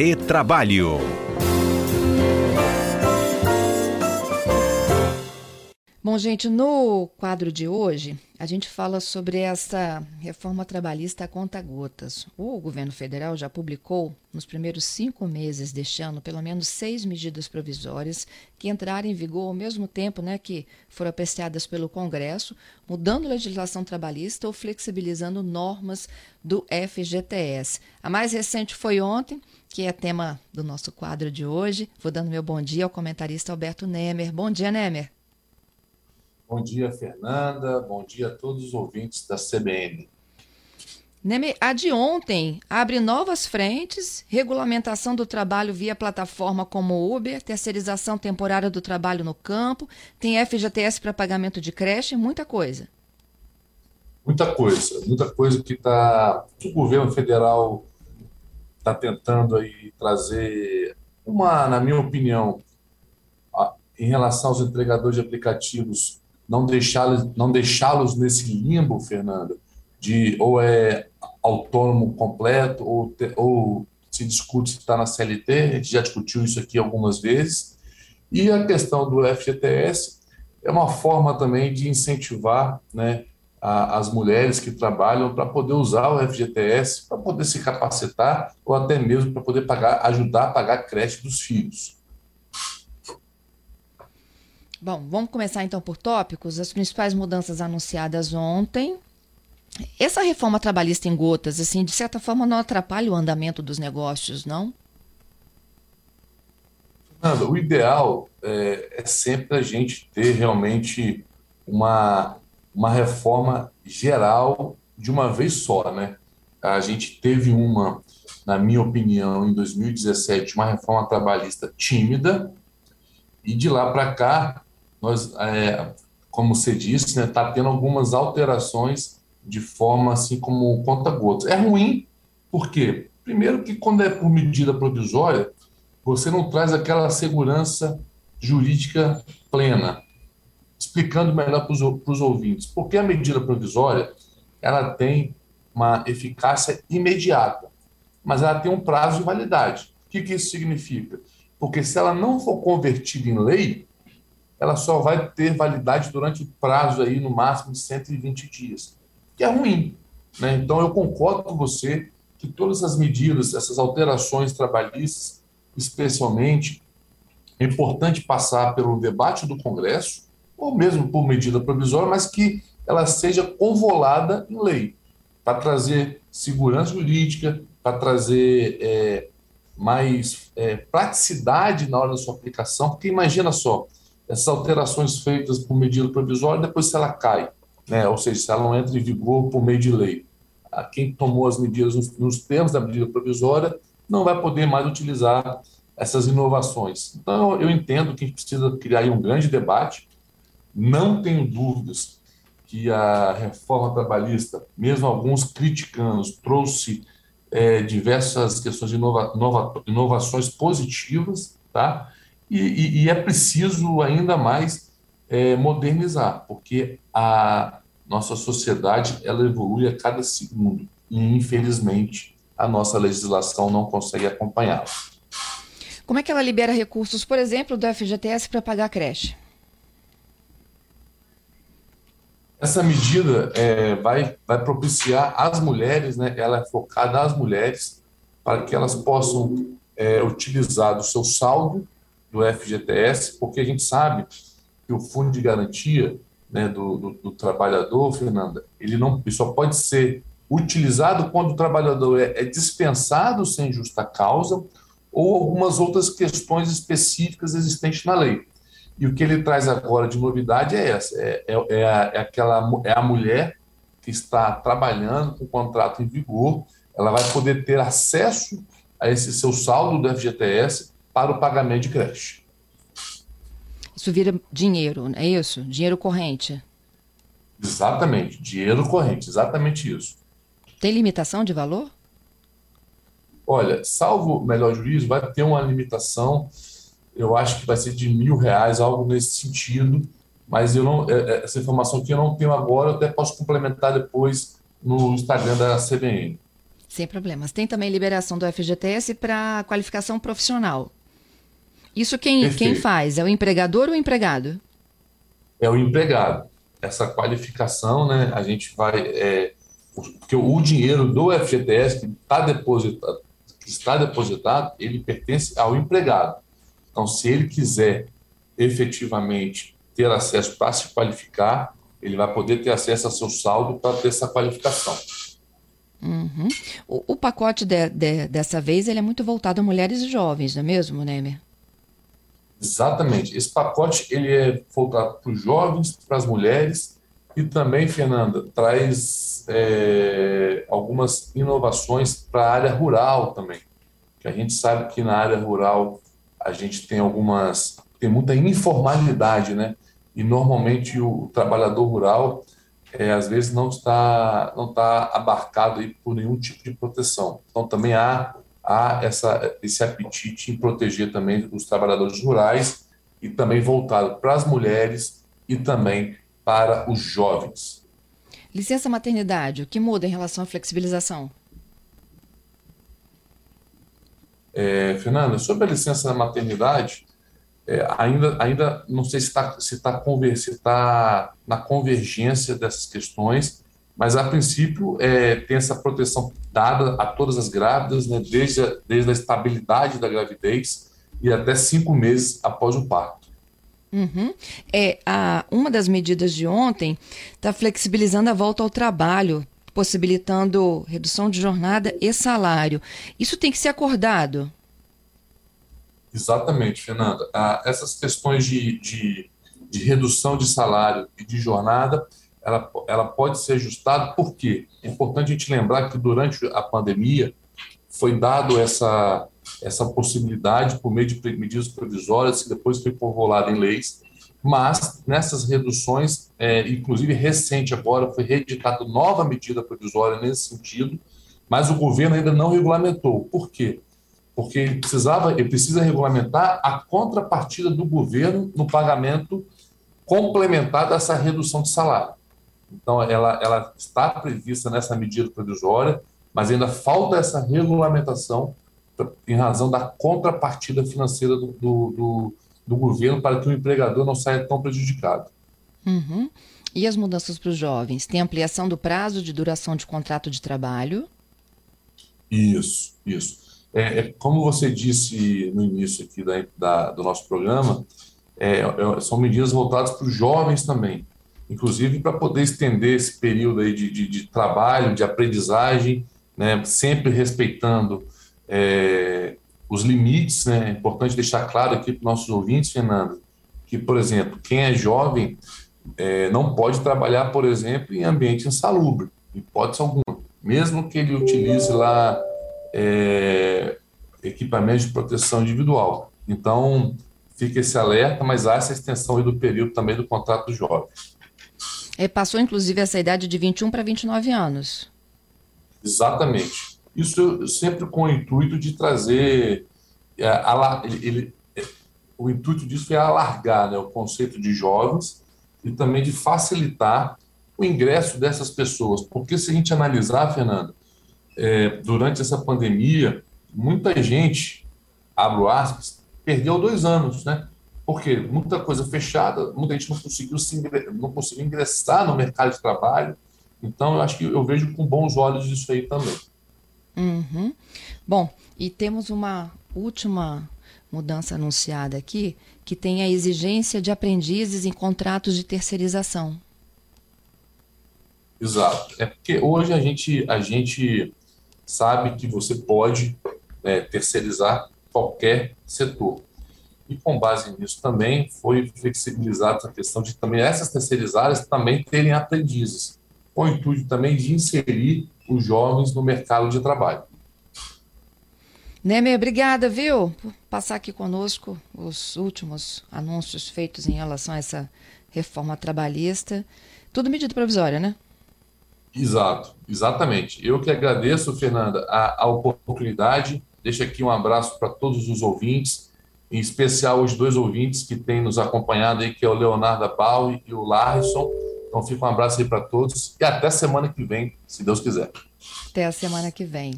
Retrabalho. Bom, gente, no quadro de hoje, a gente fala sobre essa reforma trabalhista a conta gotas. O governo federal já publicou, nos primeiros cinco meses deste ano, pelo menos seis medidas provisórias que entraram em vigor ao mesmo tempo né, que foram apreciadas pelo Congresso, mudando a legislação trabalhista ou flexibilizando normas do FGTS. A mais recente foi ontem, que é tema do nosso quadro de hoje. Vou dando meu bom dia ao comentarista Alberto Nemer. Bom dia, Nemer. Bom dia, Fernanda. Bom dia a todos os ouvintes da CBN. Neme, a de ontem abre novas frentes, regulamentação do trabalho via plataforma como Uber, terceirização temporária do trabalho no campo, tem FGTS para pagamento de creche, muita coisa. Muita coisa, muita coisa que tá, o governo federal está tentando aí trazer uma, na minha opinião, em relação aos entregadores de aplicativos, não deixá-los não deixá-los nesse limbo, Fernanda, de ou é autônomo completo ou, te, ou se discute se está na CLT, a gente já discutiu isso aqui algumas vezes. E a questão do FGTS é uma forma também de incentivar né, a, as mulheres que trabalham para poder usar o FGTS, para poder se capacitar ou até mesmo para poder pagar, ajudar a pagar a creche dos filhos. Bom, vamos começar então por tópicos. As principais mudanças anunciadas ontem. Essa reforma trabalhista em gotas, assim, de certa forma não atrapalha o andamento dos negócios, não? Fernanda, o ideal é, é sempre a gente ter realmente uma, uma reforma geral de uma vez só, né? A gente teve uma, na minha opinião, em 2017, uma reforma trabalhista tímida, e de lá para cá nós, é, como você disse, né, tá tendo algumas alterações de forma assim como conta-gotas. É ruim, por quê? Primeiro que quando é por medida provisória, você não traz aquela segurança jurídica plena. Explicando melhor para os ouvintes. Porque a medida provisória ela tem uma eficácia imediata, mas ela tem um prazo de validade. O que, que isso significa? Porque se ela não for convertida em lei, ela só vai ter validade durante o prazo aí no máximo de 120 dias, que é ruim. Né? Então eu concordo com você que todas as medidas, essas alterações trabalhistas, especialmente, é importante passar pelo debate do Congresso, ou mesmo por medida provisória, mas que ela seja convolada em lei, para trazer segurança jurídica, para trazer é, mais é, praticidade na hora da sua aplicação, porque imagina só, essas alterações feitas por medida provisória, depois se ela cai, né? ou seja, se ela não entra em vigor por meio de lei. Quem tomou as medidas nos, nos termos da medida provisória não vai poder mais utilizar essas inovações. Então, eu entendo que a gente precisa criar um grande debate. Não tenho dúvidas que a reforma trabalhista, mesmo alguns criticando, trouxe é, diversas questões de inova, inova, inovações positivas, tá? E, e, e é preciso ainda mais é, modernizar, porque a nossa sociedade ela evolui a cada segundo e, infelizmente, a nossa legislação não consegue acompanhá-la. Como é que ela libera recursos, por exemplo, do FGTS para pagar a creche? Essa medida é, vai, vai propiciar às mulheres, né, ela é focada às mulheres, para que elas possam é, utilizar do seu saldo do FGTS, porque a gente sabe que o fundo de garantia né, do, do, do, trabalhador, Fernanda, ele não ele só pode ser utilizado quando o trabalhador é, é dispensado sem justa causa ou algumas outras questões específicas existentes na lei. E o que ele traz agora de novidade é essa: é, é, é, a, é aquela, é a mulher que está trabalhando com o contrato em vigor, ela vai poder ter acesso a esse seu saldo do FGTS para o pagamento de creche. Isso vira dinheiro, é isso? Dinheiro corrente. Exatamente, dinheiro corrente, exatamente isso. Tem limitação de valor? Olha, salvo melhor juízo, vai ter uma limitação, eu acho que vai ser de mil reais, algo nesse sentido, mas eu não, é, é, essa informação que eu não tenho agora, eu até posso complementar depois no Instagram da CBN. Sem problemas. Tem também liberação do FGTS para qualificação profissional. Isso quem, quem faz? É o empregador ou o empregado? É o empregado. Essa qualificação, né, a gente vai. É, porque o dinheiro do FGTS que, tá depositado, que está depositado, ele pertence ao empregado. Então, se ele quiser efetivamente ter acesso para se qualificar, ele vai poder ter acesso ao seu saldo para ter essa qualificação. Uhum. O, o, pacote de, de, dessa vez ele é muito voltado a mulheres e jovens, não é mesmo, Nemer? Exatamente. Esse pacote ele é voltado para os jovens, para as mulheres e também, Fernanda, traz é, algumas inovações para a área rural também. Que a gente sabe que na área rural a gente tem algumas tem muita informalidade, né? E normalmente o, trabalhador rural é, às vezes não está não está abarcado aí por nenhum tipo de proteção. Então também há há essa, esse apetite em proteger também os trabalhadores rurais e também voltado para as mulheres e também para os jovens. Licença maternidade, o que muda em relação à flexibilização? É, Fernanda, sobre a licença maternidade, é, ainda, ainda não sei se está se tá, se tá na convergência dessas questões, mas a princípio é, tem essa proteção dada a todas as grávidas, né, desde, a, desde a estabilidade da gravidez e até cinco meses após o parto. Uhum. É, a, uma das medidas de ontem está flexibilizando a volta ao trabalho, possibilitando redução de jornada e salário. Isso tem que ser acordado? Exatamente, Fernanda. Ah, essas questões de, de, de redução de salário e de jornada ela, ela pode ser ajustada, por quê? É importante a gente lembrar que durante a pandemia foi dado essa, essa possibilidade por meio de medidas provisórias, que depois foi povoada em leis, mas nessas reduções, é, inclusive recente agora, foi reeditada nova medida provisória nesse sentido, mas o governo ainda não regulamentou. Por quê? Porque ele precisava, ele precisa regulamentar a contrapartida do governo no pagamento complementar dessa redução de salário. Então, ela, ela está prevista nessa medida provisória, mas ainda falta essa regulamentação em razão da contrapartida financeira do, do, do, do governo para que o empregador não saia tão prejudicado. Uhum. E as mudanças para os jovens? Tem ampliação do prazo de duração de contrato de trabalho? Isso, isso. É, é como você disse no início aqui da, da do nosso programa, é, é são medidas voltadas para os jovens também inclusive para poder estender esse período aí de, de, de trabalho, de aprendizagem, né, sempre respeitando é, os limites. Né? É importante deixar claro aqui para os nossos ouvintes, Fernando, que, por exemplo, quem é jovem é, não pode trabalhar, por exemplo, em ambiente insalubre, hipótese alguma, mesmo que ele utilize lá é, equipamentos de proteção individual. Então, fica esse alerta, mas há essa extensão do período também do contrato jovem. É, passou, inclusive, essa idade de 21 para 29 anos. Exatamente. Isso sempre com o intuito de trazer. É, ele, é, o intuito disso é alargar né, o conceito de jovens e também de facilitar o ingresso dessas pessoas. Porque se a gente analisar, Fernando, é, durante essa pandemia, muita gente, abro aspas, perdeu dois anos, né? Porque muita coisa fechada, muita gente não conseguiu, se, não conseguiu ingressar no mercado de trabalho. Então, eu acho que eu vejo com bons olhos isso aí também. Uhum. Bom, e temos uma última mudança anunciada aqui, que tem a exigência de aprendizes em contratos de terceirização. Exato. É porque hoje a gente, a gente sabe que você pode né, terceirizar qualquer setor. E com base nisso também foi flexibilizada a questão de também essas terceirizadas também terem aprendizes, com o intuito também de inserir os jovens no mercado de trabalho. Nemer, obrigada, viu, por passar aqui conosco os últimos anúncios feitos em relação a essa reforma trabalhista. Tudo medida provisória, né? Exato, exatamente. Eu que agradeço, Fernanda, a, a oportunidade. Deixo aqui um abraço para todos os ouvintes em especial os dois ouvintes que têm nos acompanhado aí, que é o Leonardo Bauer e o Larson, Então fica um abraço aí para todos e até semana que vem, se Deus quiser. Até a semana que vem.